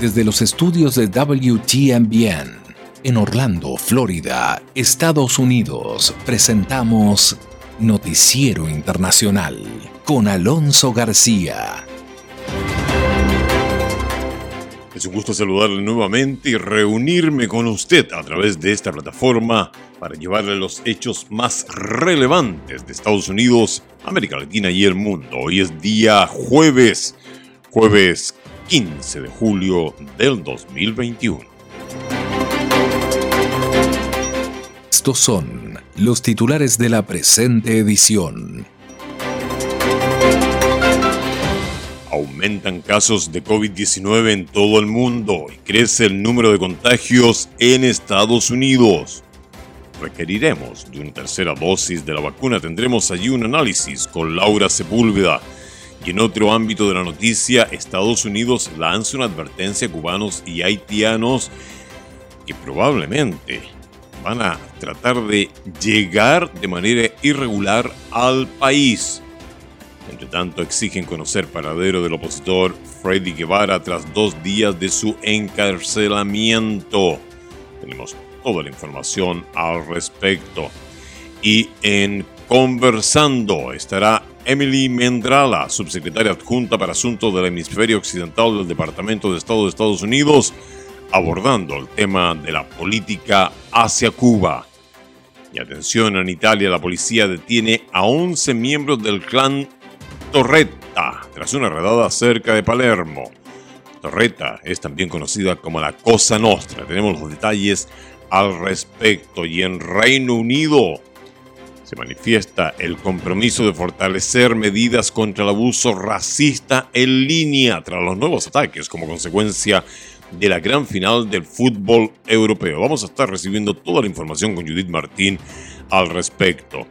desde los estudios de WTMBN en Orlando, Florida, Estados Unidos, presentamos Noticiero Internacional con Alonso García. Es un gusto saludarle nuevamente y reunirme con usted a través de esta plataforma para llevarle los hechos más relevantes de Estados Unidos, América Latina y el mundo. Hoy es día jueves, jueves 15 de julio del 2021. Estos son los titulares de la presente edición. Aumentan casos de COVID-19 en todo el mundo y crece el número de contagios en Estados Unidos. Requeriremos de una tercera dosis de la vacuna. Tendremos allí un análisis con Laura Sepúlveda y en otro ámbito de la noticia, Estados Unidos lanza una advertencia a cubanos y haitianos que probablemente van a tratar de llegar de manera irregular al país. Entre tanto, exigen conocer paradero del opositor Freddy Guevara tras dos días de su encarcelamiento. Tenemos toda la información al respecto. Y en Conversando estará Emily Mendrala, subsecretaria adjunta para asuntos del hemisferio occidental del Departamento de Estado de Estados Unidos, abordando el tema de la política hacia Cuba. Y atención, en Italia la policía detiene a 11 miembros del clan Torretta tras una redada cerca de Palermo. Torretta es también conocida como la Cosa Nostra. Tenemos los detalles al respecto. Y en Reino Unido, se manifiesta el compromiso de fortalecer medidas contra el abuso racista en línea tras los nuevos ataques como consecuencia de la gran final del fútbol europeo. Vamos a estar recibiendo toda la información con Judith Martín al respecto.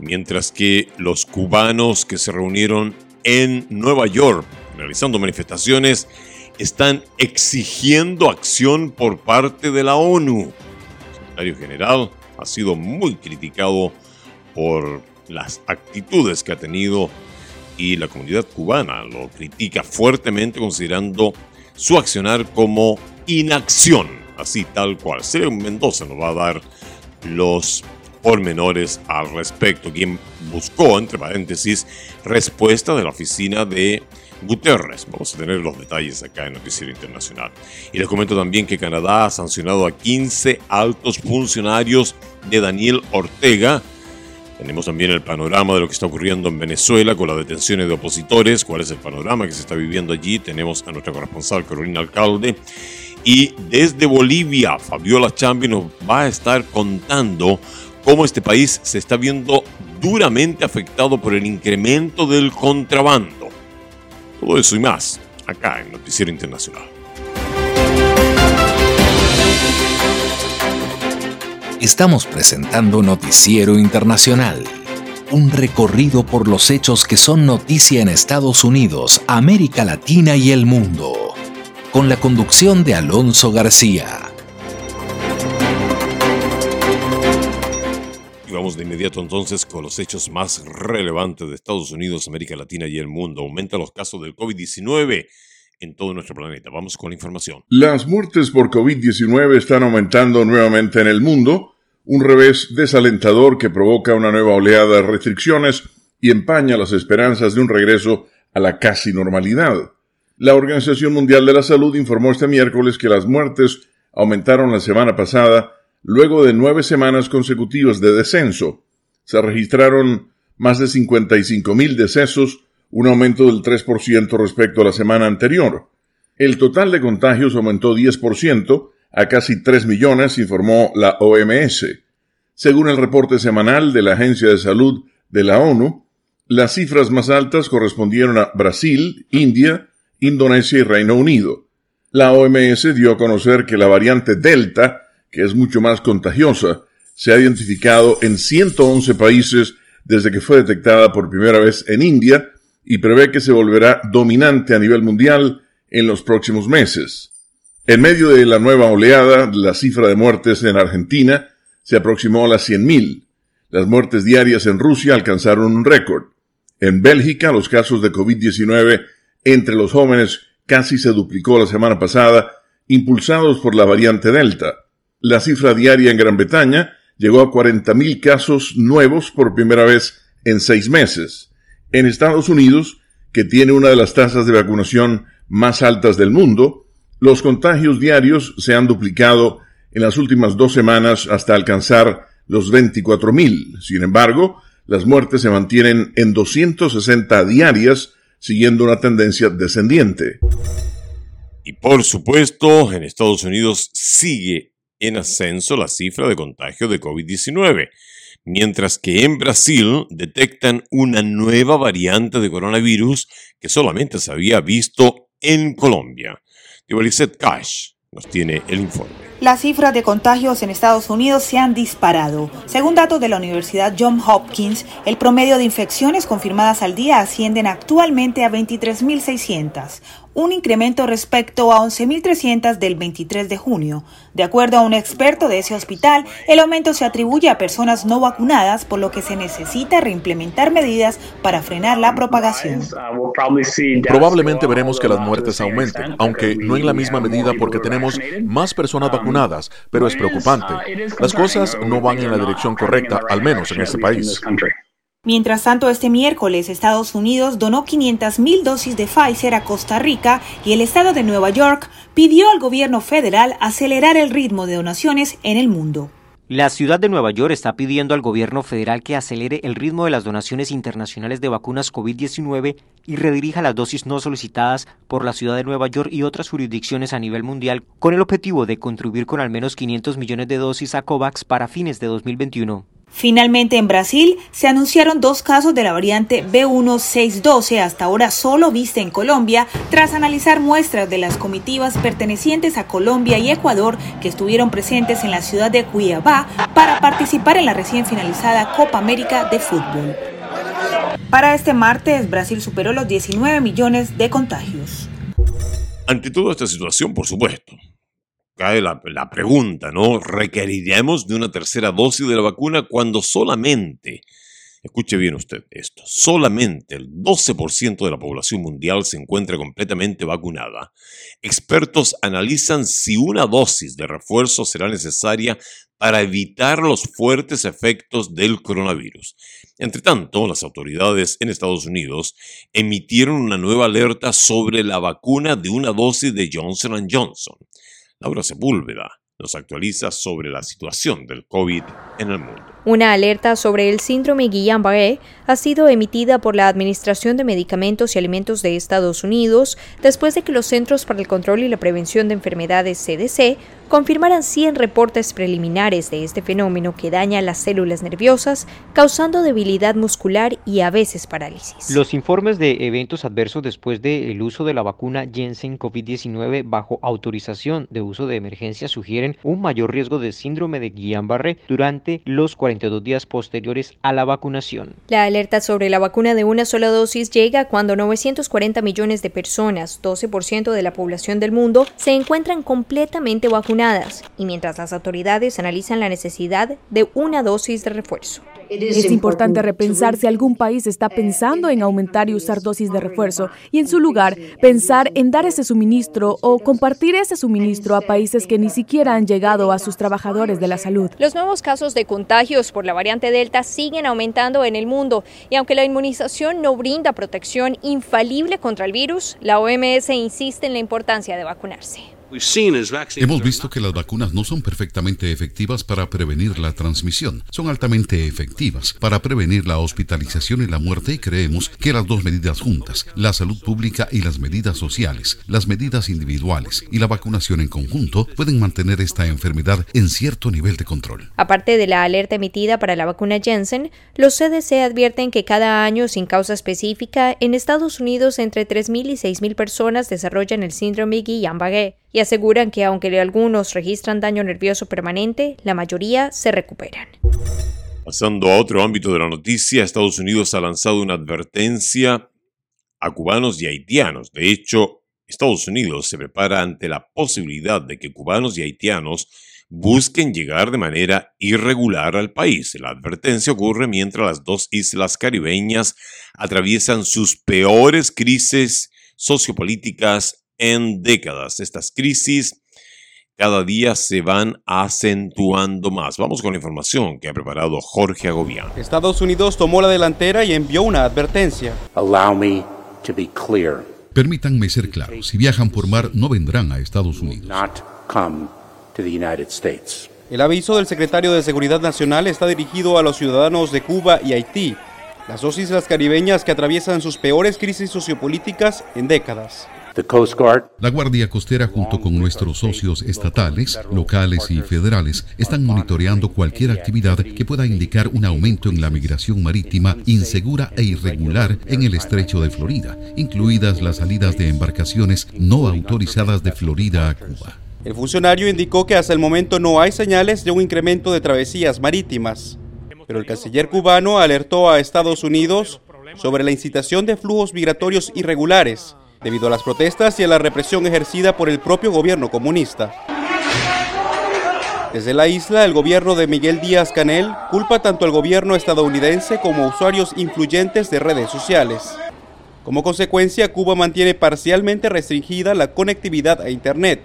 Mientras que los cubanos que se reunieron en Nueva York realizando manifestaciones están exigiendo acción por parte de la ONU. El secretario general ha sido muy criticado por las actitudes que ha tenido y la comunidad cubana lo critica fuertemente considerando su accionar como inacción, así tal cual. Sergio Mendoza nos va a dar los pormenores al respecto, quien buscó, entre paréntesis, respuesta de la oficina de Guterres. Vamos a tener los detalles acá en Noticiero Internacional. Y les comento también que Canadá ha sancionado a 15 altos funcionarios de Daniel Ortega tenemos también el panorama de lo que está ocurriendo en Venezuela con las detenciones de opositores, cuál es el panorama que se está viviendo allí. Tenemos a nuestra corresponsal Carolina Alcalde. Y desde Bolivia, Fabiola Chambi nos va a estar contando cómo este país se está viendo duramente afectado por el incremento del contrabando. Todo eso y más, acá en Noticiero Internacional. Estamos presentando Noticiero Internacional, un recorrido por los hechos que son noticia en Estados Unidos, América Latina y el mundo, con la conducción de Alonso García. Y vamos de inmediato entonces con los hechos más relevantes de Estados Unidos, América Latina y el mundo. Aumenta los casos del COVID-19 en todo nuestro planeta. Vamos con la información. Las muertes por COVID-19 están aumentando nuevamente en el mundo un revés desalentador que provoca una nueva oleada de restricciones y empaña las esperanzas de un regreso a la casi normalidad. La Organización Mundial de la Salud informó este miércoles que las muertes aumentaron la semana pasada luego de nueve semanas consecutivas de descenso. Se registraron más de 55 mil decesos, un aumento del 3% respecto a la semana anterior. El total de contagios aumentó 10%, a casi 3 millones, informó la OMS. Según el reporte semanal de la Agencia de Salud de la ONU, las cifras más altas correspondieron a Brasil, India, Indonesia y Reino Unido. La OMS dio a conocer que la variante Delta, que es mucho más contagiosa, se ha identificado en 111 países desde que fue detectada por primera vez en India y prevé que se volverá dominante a nivel mundial en los próximos meses. En medio de la nueva oleada, la cifra de muertes en Argentina se aproximó a las 100.000. Las muertes diarias en Rusia alcanzaron un récord. En Bélgica, los casos de COVID-19 entre los jóvenes casi se duplicó la semana pasada, impulsados por la variante Delta. La cifra diaria en Gran Bretaña llegó a 40.000 casos nuevos por primera vez en seis meses. En Estados Unidos, que tiene una de las tasas de vacunación más altas del mundo, los contagios diarios se han duplicado en las últimas dos semanas hasta alcanzar los 24.000. Sin embargo, las muertes se mantienen en 260 diarias, siguiendo una tendencia descendiente. Y por supuesto, en Estados Unidos sigue en ascenso la cifra de contagio de COVID-19, mientras que en Brasil detectan una nueva variante de coronavirus que solamente se había visto en Colombia. Cash nos tiene el informe. Las cifras de contagios en Estados Unidos se han disparado. Según datos de la Universidad Johns Hopkins, el promedio de infecciones confirmadas al día ascienden actualmente a 23.600, un incremento respecto a 11.300 del 23 de junio. De acuerdo a un experto de ese hospital, el aumento se atribuye a personas no vacunadas, por lo que se necesita reimplementar medidas para frenar la propagación. Probablemente veremos que las muertes aumenten, aunque no en la misma medida porque tenemos más personas vacunadas, pero es preocupante. Las cosas no van en la dirección correcta, al menos en este país. Mientras tanto, este miércoles Estados Unidos donó 500.000 dosis de Pfizer a Costa Rica y el estado de Nueva York pidió al gobierno federal acelerar el ritmo de donaciones en el mundo. La ciudad de Nueva York está pidiendo al gobierno federal que acelere el ritmo de las donaciones internacionales de vacunas COVID-19 y redirija las dosis no solicitadas por la ciudad de Nueva York y otras jurisdicciones a nivel mundial con el objetivo de contribuir con al menos 500 millones de dosis a COVAX para fines de 2021. Finalmente, en Brasil se anunciaron dos casos de la variante B1612, hasta ahora solo vista en Colombia, tras analizar muestras de las comitivas pertenecientes a Colombia y Ecuador que estuvieron presentes en la ciudad de Cuiabá para participar en la recién finalizada Copa América de Fútbol. Para este martes, Brasil superó los 19 millones de contagios. Ante toda esta situación, por supuesto, cae la, la, pregunta, ¿no? ¿Requeriremos de una tercera dosis de la vacuna cuando solamente, escuche bien usted esto, solamente el 12% de la población mundial se encuentra completamente vacunada? Expertos analizan si una dosis de refuerzo será necesaria para evitar los fuertes efectos del coronavirus. Entre tanto, las autoridades en Estados Unidos emitieron una nueva alerta sobre la vacuna de una dosis de Johnson Johnson. Laura Sepúlveda nos actualiza sobre la situación del COVID en el mundo. Una alerta sobre el síndrome Guillain-Barré ha sido emitida por la Administración de Medicamentos y Alimentos de Estados Unidos después de que los Centros para el Control y la Prevención de Enfermedades CDC confirmaran 100 reportes preliminares de este fenómeno que daña las células nerviosas, causando debilidad muscular y a veces parálisis. Los informes de eventos adversos después del uso de la vacuna Jensen COVID-19 bajo autorización de uso de emergencia sugieren un mayor riesgo de síndrome de Guillain-Barré durante los 42 días posteriores a la vacunación. La alerta sobre la vacuna de una sola dosis llega cuando 940 millones de personas, 12% de la población del mundo, se encuentran completamente vacunadas y mientras las autoridades analizan la necesidad de una dosis de refuerzo. Es importante repensar si algún país está pensando en aumentar y usar dosis de refuerzo y en su lugar pensar en dar ese suministro o compartir ese suministro a países que ni siquiera han llegado a sus trabajadores de la salud. Los nuevos casos de contagios por la variante Delta siguen aumentando en el mundo y aunque la inmunización no brinda protección infalible contra el virus, la OMS insiste en la importancia de vacunarse. Hemos visto que las vacunas no son perfectamente efectivas para prevenir la transmisión, son altamente efectivas para prevenir la hospitalización y la muerte y creemos que las dos medidas juntas, la salud pública y las medidas sociales, las medidas individuales y la vacunación en conjunto pueden mantener esta enfermedad en cierto nivel de control. Aparte de la alerta emitida para la vacuna Jensen, los CDC advierten que cada año sin causa específica en Estados Unidos entre 3.000 y 6.000 personas desarrollan el síndrome Guillain-Barré y aseguran que aunque algunos registran daño nervioso permanente, la mayoría se recuperan. Pasando a otro ámbito de la noticia, Estados Unidos ha lanzado una advertencia a cubanos y haitianos. De hecho, Estados Unidos se prepara ante la posibilidad de que cubanos y haitianos busquen llegar de manera irregular al país. La advertencia ocurre mientras las dos islas caribeñas atraviesan sus peores crisis sociopolíticas en décadas. Estas crisis cada día se van acentuando más. Vamos con la información que ha preparado Jorge Agobián. Estados Unidos tomó la delantera y envió una advertencia. Allow me to be clear. Permítanme ser claro, si viajan por mar no vendrán a Estados Unidos. El aviso del secretario de Seguridad Nacional está dirigido a los ciudadanos de Cuba y Haití, las dos islas caribeñas que atraviesan sus peores crisis sociopolíticas en décadas. La Guardia Costera junto con nuestros socios estatales, locales y federales están monitoreando cualquier actividad que pueda indicar un aumento en la migración marítima insegura e irregular en el estrecho de Florida, incluidas las salidas de embarcaciones no autorizadas de Florida a Cuba. El funcionario indicó que hasta el momento no hay señales de un incremento de travesías marítimas, pero el canciller cubano alertó a Estados Unidos sobre la incitación de flujos migratorios irregulares debido a las protestas y a la represión ejercida por el propio gobierno comunista. Desde la isla, el gobierno de Miguel Díaz Canel culpa tanto al gobierno estadounidense como a usuarios influyentes de redes sociales. Como consecuencia, Cuba mantiene parcialmente restringida la conectividad a Internet,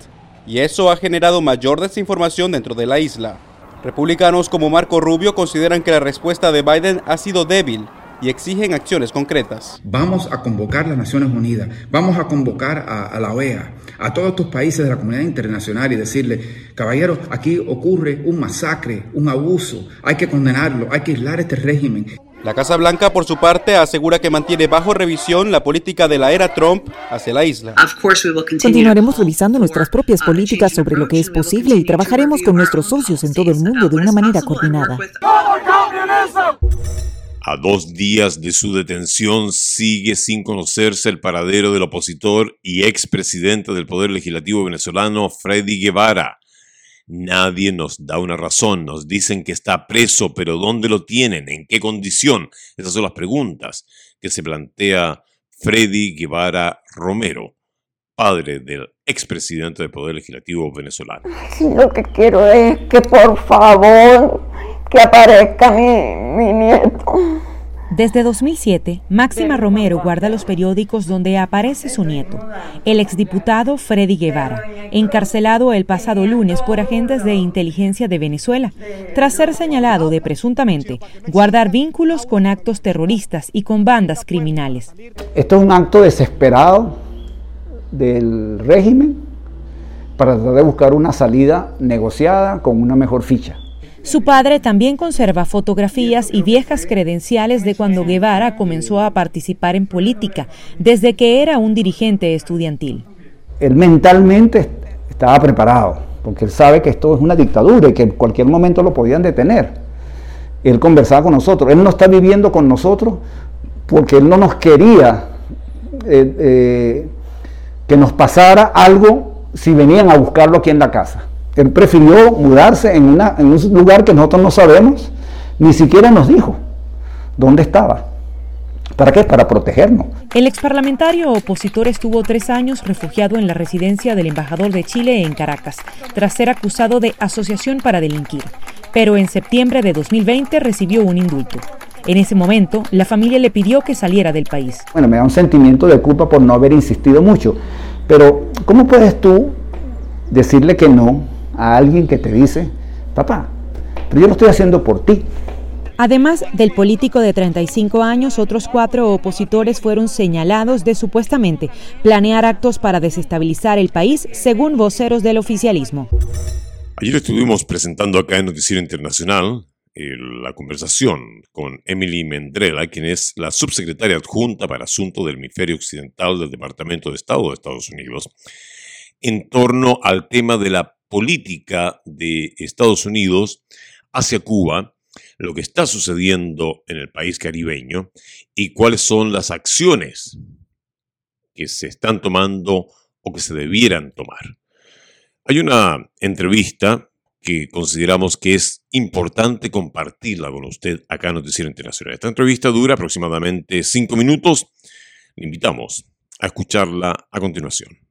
y eso ha generado mayor desinformación dentro de la isla. Republicanos como Marco Rubio consideran que la respuesta de Biden ha sido débil y exigen acciones concretas. Vamos a convocar a las Naciones Unidas, vamos a convocar a, la OEA, a todos estos países de la comunidad internacional y decirle, caballeros, aquí ocurre un masacre, un abuso, hay que condenarlo, hay que aislar este régimen. La Casa Blanca, por su parte, asegura que mantiene bajo revisión la política de la era Trump hacia la isla. Continuaremos revisando nuestras propias políticas sobre lo que es posible y trabajaremos con nuestros socios en todo el mundo de una manera coordinada. A dos días de su detención sigue sin conocerse el paradero del opositor y expresidente del Poder Legislativo venezolano, Freddy Guevara. Nadie nos da una razón, nos dicen que está preso, pero ¿dónde lo tienen? ¿En qué condición? Esas son las preguntas que se plantea Freddy Guevara Romero, padre del expresidente del Poder Legislativo venezolano. lo que quiero es que por favor que aparezca mi, nieto. Desde 2007, Máxima Romero guarda los periódicos donde aparece su nieto, el exdiputado Freddy Guevara, encarcelado el pasado lunes por agentes de inteligencia de Venezuela, tras ser señalado de presuntamente guardar vínculos con actos terroristas y con bandas criminales. Esto es un acto desesperado del régimen para tratar de buscar una salida negociada con una mejor ficha. Su padre también conserva fotografías y viejas credenciales de cuando Guevara comenzó a participar en política, desde que era un dirigente estudiantil. Él mentalmente estaba preparado, porque él sabe que esto es una dictadura y que en cualquier momento lo podían detener. Él conversaba con nosotros, él no está viviendo con nosotros porque él no nos quería eh, eh, que nos pasara algo si venían a buscarlo aquí en la casa. Él prefirió mudarse en, una, en un lugar que nosotros no sabemos, ni siquiera nos dijo dónde estaba. ¿Para qué? Para protegernos. El exparlamentario opositor estuvo tres años refugiado en la residencia del embajador de Chile en Caracas, tras ser acusado de asociación para delinquir. Pero en septiembre de 2020 recibió un indulto. En ese momento, la familia le pidió que saliera del país. Bueno, me da un sentimiento de culpa por no haber insistido mucho. Pero, ¿cómo puedes tú decirle que no a alguien que te dice, papá, pero yo lo estoy haciendo por ti. Además del político de 35 años, otros cuatro opositores fueron señalados de supuestamente planear actos para desestabilizar el país, según voceros del oficialismo. Ayer estuvimos presentando acá en Noticiero Internacional eh, la conversación con Emily Mendrela, quien es la subsecretaria adjunta para asuntos del hemisferio occidental del Departamento de Estado de Estados Unidos, en torno al tema de la política de Estados Unidos hacia Cuba, lo que está sucediendo en el país caribeño y cuáles son las acciones que se están tomando o que se debieran tomar. Hay una entrevista que consideramos que es importante compartirla con usted acá en Noticiero Internacional. Esta entrevista dura aproximadamente cinco minutos. Le invitamos a escucharla a continuación.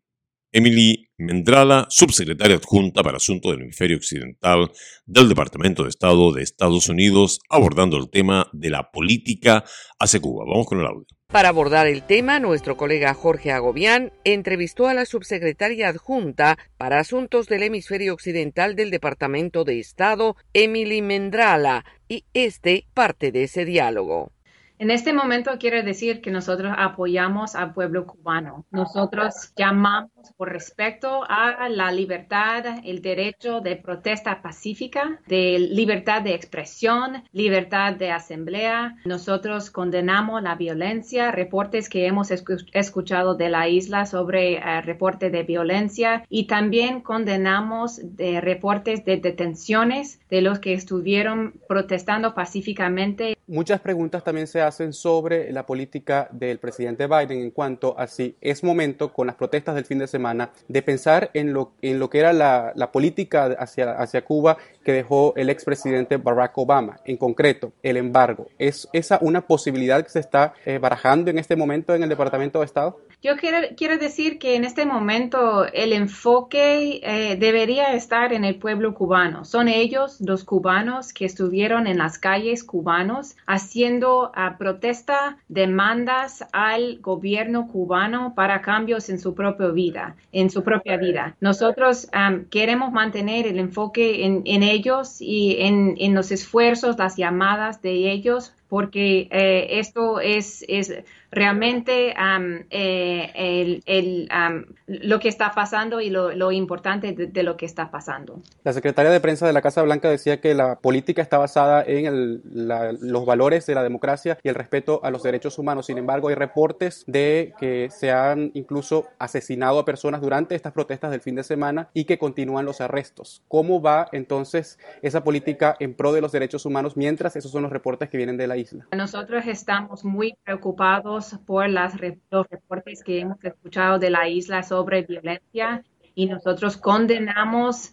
Emily Mendrala, subsecretaria adjunta para Asuntos del Hemisferio Occidental del Departamento de Estado de Estados Unidos, abordando el tema de la política hacia Cuba. Vamos con el audio. Para abordar el tema, nuestro colega Jorge Agobián entrevistó a la subsecretaria adjunta para Asuntos del Hemisferio Occidental del Departamento de Estado, Emily Mendrala, y este parte de ese diálogo. En este momento quiero decir que nosotros apoyamos al pueblo cubano. Nosotros llamamos por respecto a la libertad, el derecho de protesta pacífica, de libertad de expresión, libertad de asamblea. Nosotros condenamos la violencia, reportes que hemos escuchado de la isla sobre uh, reporte de violencia y también condenamos de reportes de detenciones de los que estuvieron protestando pacíficamente. Muchas preguntas también se hacen sobre la política del presidente Biden en cuanto a si es momento, con las protestas del fin de semana, de pensar en lo, en lo que era la, política hacia, Cuba que dejó el expresidente Barack Obama. En concreto, el embargo. ¿Es esa una posibilidad que se está eh, barajando en este momento en el Departamento de Estado? Yo quiero, quiero decir que en este momento el enfoque eh, debería estar en el pueblo cubano. Son ellos, los cubanos, que estuvieron en las calles cubanos haciendo uh, protesta, demandas al gobierno cubano para cambios en su propia vida, en su propia vida. Nosotros queremos mantener el enfoque en, ellos y en, en los esfuerzos, las llamadas de ellos porque eh, esto es, es realmente eh, el, lo que está pasando y lo, importante de, lo que está pasando. La secretaria de prensa de la Casa Blanca decía que la política está basada en los valores de la democracia y el respeto a los derechos humanos. Sin embargo, hay reportes de que se han incluso asesinado a personas durante estas protestas del fin de semana y que continúan los arrestos. ¿Cómo va entonces esa política en pro de los derechos humanos mientras esos son los reportes que vienen de la isla? Nosotros estamos muy preocupados por las, los reportes que hemos escuchado de la isla sobre violencia y nosotros condenamos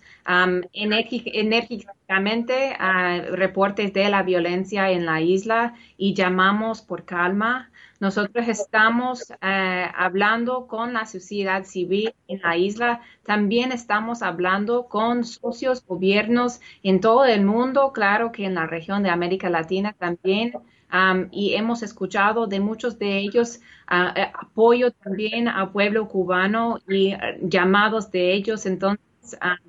enérgicamente a reportes de la violencia en la isla y llamamos por calma. Nosotros estamos eh, hablando con la sociedad civil en la isla, también estamos hablando con socios, gobiernos en todo el mundo, claro que en la región de América Latina también y hemos escuchado de muchos de ellos apoyo también al pueblo cubano y eh, llamados de ellos entonces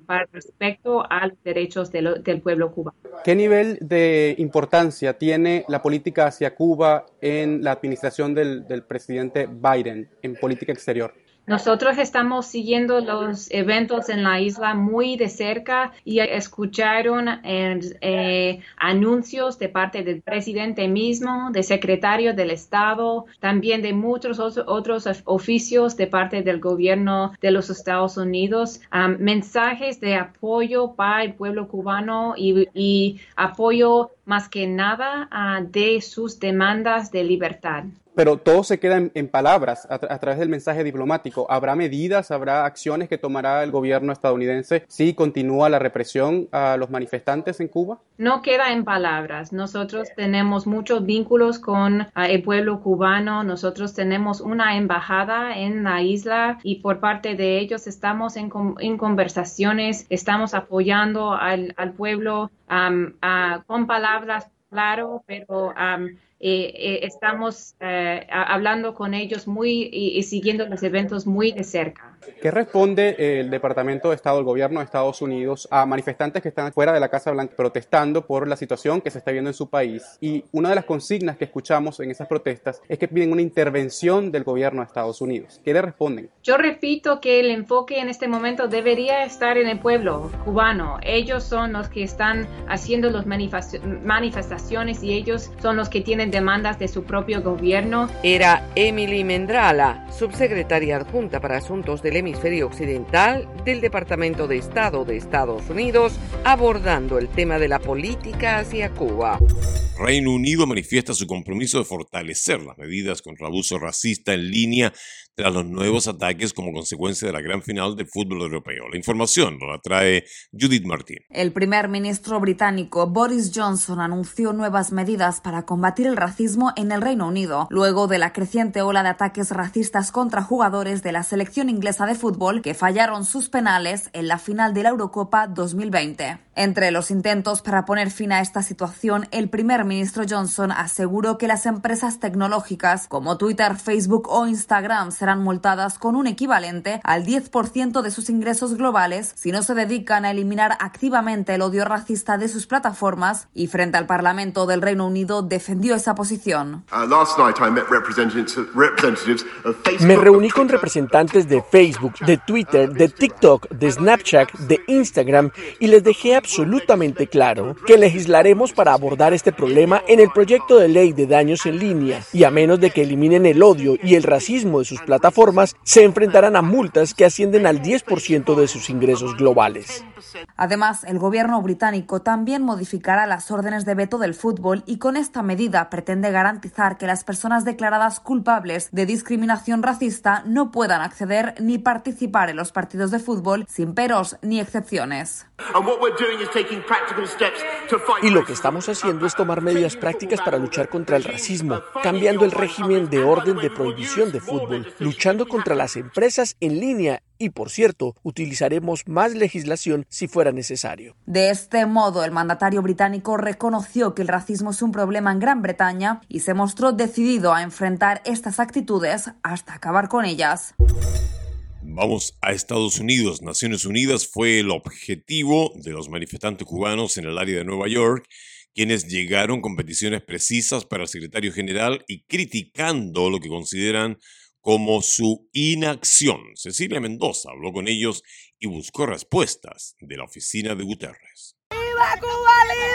para respecto a los derechos del pueblo cubano. ¿Qué nivel de importancia tiene la política hacia Cuba en la administración del presidente Biden en política exterior? Nosotros estamos siguiendo los eventos en la isla muy de cerca y escucharon eh, anuncios de parte del presidente mismo, del secretario del Estado, también de muchos otros oficios de parte del gobierno de los Estados Unidos, mensajes de apoyo para el pueblo cubano y, apoyo más que nada ah, de sus demandas de libertad pero todo se queda en, palabras a, través del mensaje diplomático. ¿Habrá medidas, habrá acciones que tomará el gobierno estadounidense si continúa la represión a los manifestantes en Cuba? No queda en palabras. Nosotros tenemos muchos vínculos con el pueblo cubano. Nosotros tenemos una embajada en la isla y por parte de ellos estamos en, conversaciones, estamos apoyando al, pueblo con palabras claro, pero eh, eh, estamos eh, hablando con ellos muy y, siguiendo los eventos muy de cerca. ¿Qué responde el Departamento de Estado, el gobierno de Estados Unidos a manifestantes que están fuera de la Casa Blanca protestando por la situación que se está viendo en su país? Y una de las consignas que escuchamos en esas protestas es que piden una intervención del gobierno de Estados Unidos. ¿Qué le responden? Yo repito que el enfoque en este momento debería estar en el pueblo cubano. Ellos son los que están haciendo las manifestaciones y ellos son los que tienen demandas de su propio gobierno. Era Emily Mendrala, subsecretaria adjunta para Asuntos del Hemisferio Occidental del Departamento de Estado de Estados Unidos, abordando el tema de la política hacia Cuba. Reino Unido manifiesta su compromiso de fortalecer las medidas contra el abuso racista en línea tras los nuevos ataques como consecuencia de la gran final del fútbol europeo. La información la trae Judith Martín. El primer ministro británico Boris Johnson anunció nuevas medidas para combatir el racismo en el Reino Unido, luego de la creciente ola de ataques racistas contra jugadores de la selección inglesa de fútbol que fallaron sus penales en la final de la Eurocopa 2020. Entre los intentos para poner fin a esta situación, el primer ministro Johnson aseguró que las empresas tecnológicas como Twitter, Facebook o Instagram serán multadas con un equivalente al 10% de sus ingresos globales si no se dedican a eliminar activamente el odio racista de sus plataformas y frente al Parlamento del Reino Unido defendió esa posición. Uh, Me reuní con representantes de Facebook, de Twitter, de TikTok, de Snapchat, de Instagram y les dejé absolutamente claro que legislaremos para abordar este problema en el proyecto de ley de daños en línea y a menos de que eliminen el odio y el racismo de sus plataformas, se enfrentarán a multas que ascienden al 10% de sus ingresos globales. Además, el gobierno británico también modificará las órdenes de veto del fútbol y con esta medida pretende garantizar que las personas declaradas culpables de discriminación racista no puedan acceder ni participar en los partidos de fútbol sin peros ni excepciones. Y lo que estamos haciendo es tomar medidas prácticas para luchar contra el racismo, cambiando el régimen de orden de prohibición de fútbol, luchando contra las empresas en línea y, por cierto, utilizaremos más legislación si fuera necesario. De este modo, el mandatario británico reconoció que el racismo es un problema en Gran Bretaña y se mostró decidido a enfrentar estas actitudes hasta acabar con ellas. Vamos a Estados Unidos. Naciones Unidas fue el objetivo de los manifestantes cubanos en el área de Nueva York, quienes llegaron con peticiones precisas para el secretario general y criticando lo que consideran como su inacción. Cecilia Mendoza habló con ellos y buscó respuestas de la oficina de Guterres.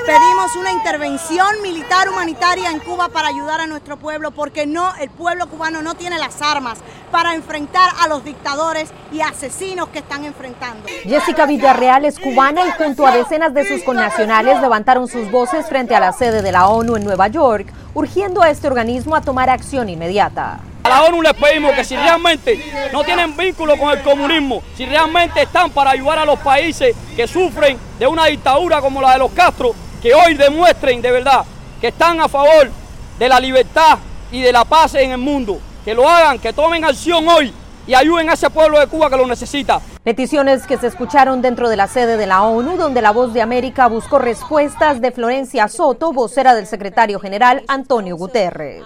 Pedimos una intervención militar humanitaria en Cuba para ayudar a nuestro pueblo porque no el pueblo cubano no tiene las armas para enfrentar a los dictadores y asesinos que están enfrentando. Jessica Villarreal es cubana y junto a decenas de sus connacionales levantaron sus voces frente a la sede de la ONU en Nueva York, urgiendo a este organismo a tomar acción inmediata. A la ONU les pedimos que si realmente no tienen vínculo con el comunismo, si realmente están para ayudar a los países que sufren de una dictadura como la de los Castro, que hoy demuestren de verdad que están a favor de la libertad y de la paz en el mundo. Que lo hagan, que tomen acción hoy y ayuden a ese pueblo de Cuba que lo necesita. Peticiones que se escucharon dentro de la sede de la ONU, donde la voz de América buscó respuestas de Florencia Soto, vocera del secretario general Antonio Guterres.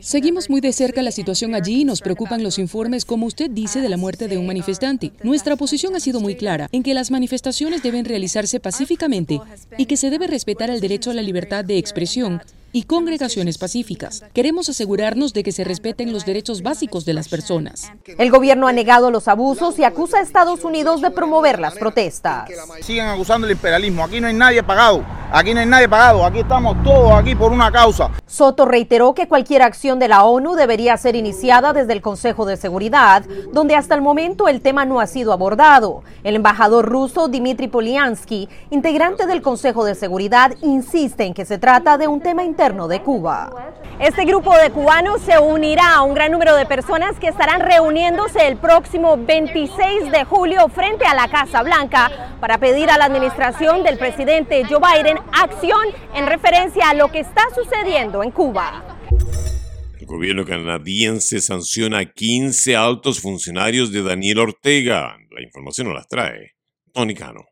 Seguimos muy de cerca la situación allí y nos preocupan los informes, como usted dice, de la muerte de un manifestante. Nuestra posición ha sido muy clara en que las manifestaciones deben realizarse pacíficamente y que se debe respetar el derecho a la libertad de expresión y congregaciones pacíficas. Queremos asegurarnos de que se respeten los derechos básicos de las personas. El gobierno ha negado los abusos y acusa a Estados Unidos de promover las protestas. Siguen acusando el imperialismo. Aquí no hay nadie pagado. Aquí no hay nadie pagado. Aquí estamos todos aquí por una causa. Soto reiteró que cualquier acción de la ONU debería ser iniciada desde el Consejo de Seguridad, donde hasta el momento el tema no ha sido abordado. El embajador ruso Dmitry Polyansky, integrante del Consejo de Seguridad, insiste en que se trata de un tema interno de Cuba. Este grupo de cubanos se unirá a un gran número de personas que estarán reuniéndose el próximo 26 de julio frente a la Casa Blanca para pedir a la administración del presidente Joe Biden acción en referencia a lo que está sucediendo en Cuba. El gobierno canadiense sanciona a 15 altos funcionarios de Daniel Ortega. La información nos las trae Tony Cano.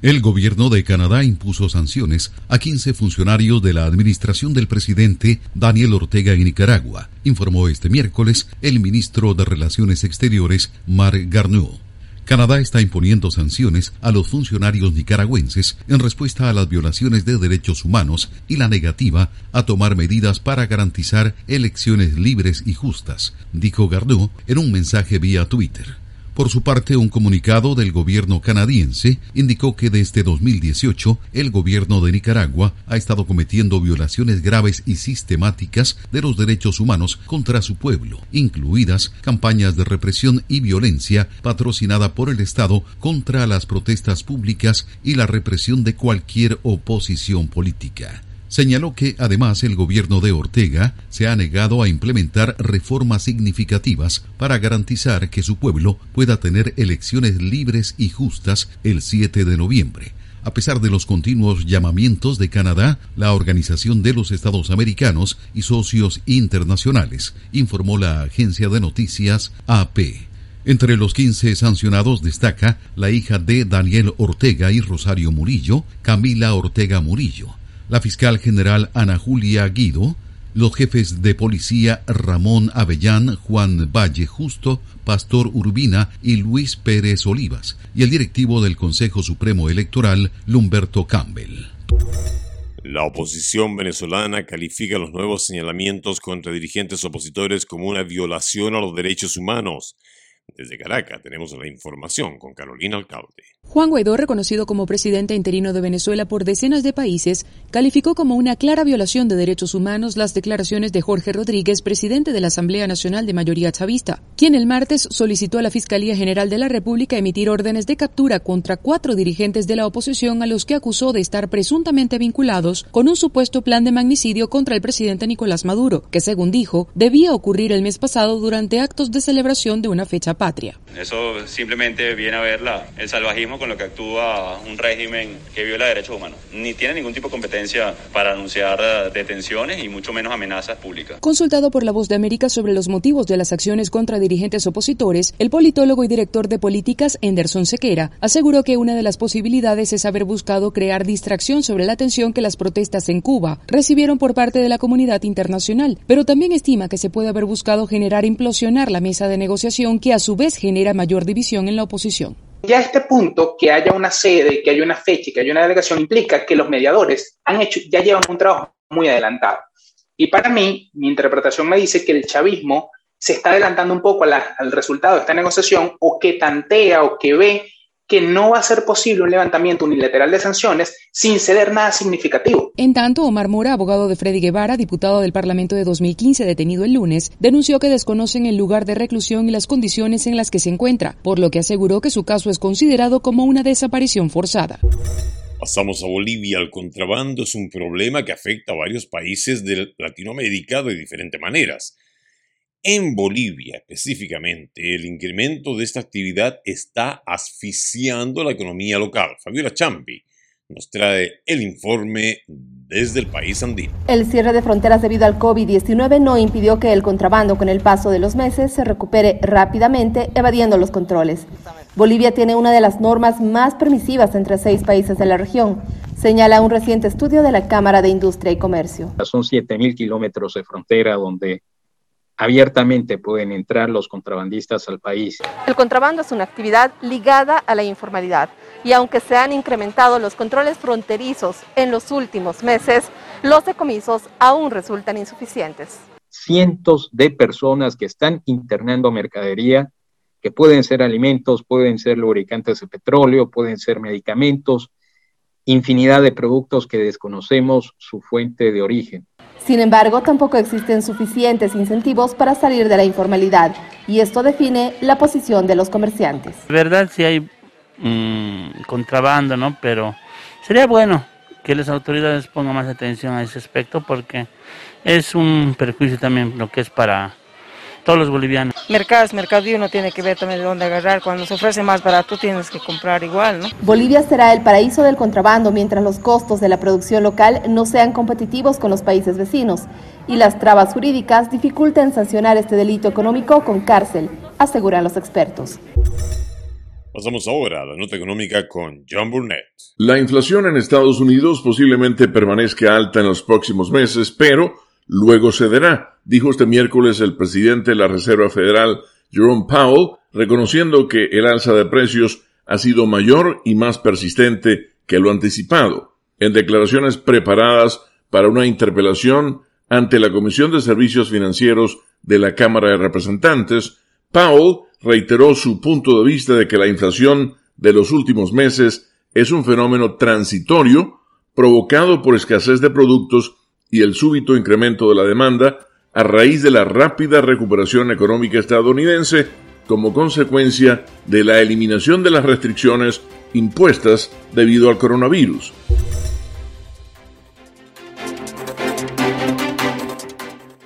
El gobierno de Canadá impuso sanciones a 15 funcionarios de la administración del presidente Daniel Ortega en Nicaragua, informó este miércoles el ministro de Relaciones Exteriores, Marc Garneau. Canadá está imponiendo sanciones a los funcionarios nicaragüenses en respuesta a las violaciones de derechos humanos y la negativa a tomar medidas para garantizar elecciones libres y justas, dijo Garneau en un mensaje vía Twitter. Por su parte, un comunicado del gobierno canadiense indicó que desde 2018 el gobierno de Nicaragua ha estado cometiendo violaciones graves y sistemáticas de los derechos humanos contra su pueblo, incluidas campañas de represión y violencia patrocinada por el Estado contra las protestas públicas y la represión de cualquier oposición política. Señaló que además el gobierno de Ortega se ha negado a implementar reformas significativas para garantizar que su pueblo pueda tener elecciones libres y justas el 7 de noviembre, a pesar de los continuos llamamientos de Canadá, la Organización de los Estados Americanos y socios internacionales, informó la agencia de noticias AP. Entre los 15 sancionados destaca la hija de Daniel Ortega y Rosario Murillo, Camila Ortega Murillo, la fiscal general Ana Julia Guido, los jefes de policía Ramón Avellán, Juan Valle Justo, Pastor Urbina y Luis Pérez Olivas, y el directivo del Consejo Supremo Electoral, Lumberto Campbell. La oposición venezolana califica los nuevos señalamientos contra dirigentes opositores como una violación a los derechos humanos. Desde Caracas tenemos la información con Carolina Alcalde. Juan Guaidó, reconocido como presidente interino de Venezuela por decenas de países, calificó como una clara violación de derechos humanos las declaraciones de Jorge Rodríguez, presidente de la Asamblea Nacional de Mayoría Chavista, quien el martes solicitó a la Fiscalía General de la República emitir órdenes de captura contra cuatro dirigentes de la oposición a los que acusó de estar presuntamente vinculados con un supuesto plan de magnicidio contra el presidente Nicolás Maduro, que según dijo, debía ocurrir el mes pasado durante actos de celebración de una fecha patria. Eso simplemente viene a ver el salvajismo con lo que actúa un régimen que viola derechos humanos. Ni tiene ningún tipo de competencia para anunciar eh, detenciones y mucho menos amenazas públicas. Consultado por La Voz de América sobre los motivos de las acciones contra dirigentes opositores, el politólogo y director de políticas Anderson Sequera aseguró que una de las posibilidades es haber buscado crear distracción sobre la atención que las protestas en Cuba recibieron por parte de la comunidad internacional, pero también estima que se puede haber buscado generar implosionar la mesa de negociación que a su vez genera mayor división en la oposición. Ya este punto, que haya una sede, que haya una fecha que haya una delegación implica que los mediadores han hecho, ya llevan un trabajo muy adelantado. Y para mí, mi interpretación me dice que el chavismo se está adelantando un poco al resultado de esta negociación o que tantea o que ve que no va a ser posible un levantamiento unilateral de sanciones sin ceder nada significativo. En tanto, Omar Mora, abogado de Freddy Guevara, diputado del Parlamento de 2015 detenido el lunes, denunció que desconocen el lugar de reclusión y las condiciones en las que se encuentra, por lo que aseguró que su caso es considerado como una desaparición forzada. Pasamos a Bolivia. El contrabando es un problema que afecta a varios países de Latinoamérica de diferentes maneras. En Bolivia, específicamente, el incremento de esta actividad está asfixiando la economía local. Fabiola Champi nos trae el informe desde el país andino. El cierre de fronteras debido al COVID-19 no impidió que el contrabando con el paso de los meses se recupere rápidamente, evadiendo los controles. Bolivia tiene una de las normas más permisivas entre seis países de la región, señala un reciente estudio de la Cámara de Industria y Comercio. Son 7.000 kilómetros de frontera donde abiertamente pueden entrar los contrabandistas al país. El contrabando es una actividad ligada a la informalidad y aunque se han incrementado los controles fronterizos en los últimos meses, los decomisos aún resultan insuficientes. Cientos de personas que están internando mercadería, que pueden ser alimentos, pueden ser lubricantes de petróleo, pueden ser medicamentos, infinidad de productos que desconocemos su fuente de origen. Sin embargo, tampoco existen suficientes incentivos para salir de la informalidad y esto define la posición de los comerciantes. verdad sí hay mm, contrabando, ¿no? Pero sería bueno que las autoridades pongan más atención a ese aspecto porque es un perjuicio también lo que es para todos los bolivianos. Mercado es mercado y uno tiene que ver también de dónde agarrar. Cuando se ofrece más barato tienes que comprar igual, ¿no? Bolivia será el paraíso del contrabando mientras los costos de la producción local no sean competitivos con los países vecinos y las trabas jurídicas dificulten sancionar este delito económico con cárcel, aseguran los expertos. Pasamos ahora a la nota económica con John Burnett. La inflación en Estados Unidos posiblemente permanezca alta en los próximos meses, pero luego cederá, dijo este miércoles el presidente de la Reserva Federal, Jerome Powell, reconociendo que el alza de precios ha sido mayor y más persistente que lo anticipado. En declaraciones preparadas para una interpelación ante la Comisión de Servicios Financieros de la Cámara de Representantes, Powell reiteró su punto de vista de que la inflación de los últimos meses es un fenómeno transitorio provocado por escasez de productos y el súbito incremento de la demanda a raíz de la rápida recuperación económica estadounidense como consecuencia de la eliminación de las restricciones impuestas debido al coronavirus.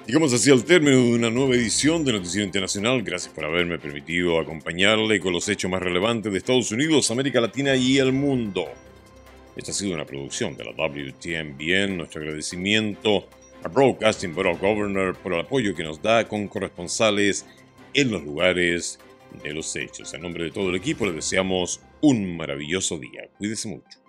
Llegamos así al término de una nueva edición de Noticiero Internacional. Gracias por haberme permitido acompañarle con los hechos más relevantes de Estados Unidos, América Latina y el mundo. Esta ha sido una producción de la WTMBN. Nuestro agradecimiento a Broadcasting Board of Governors por el apoyo que nos da con corresponsales en los lugares de los hechos. En nombre de todo el equipo les deseamos un maravilloso día. Cuídese mucho.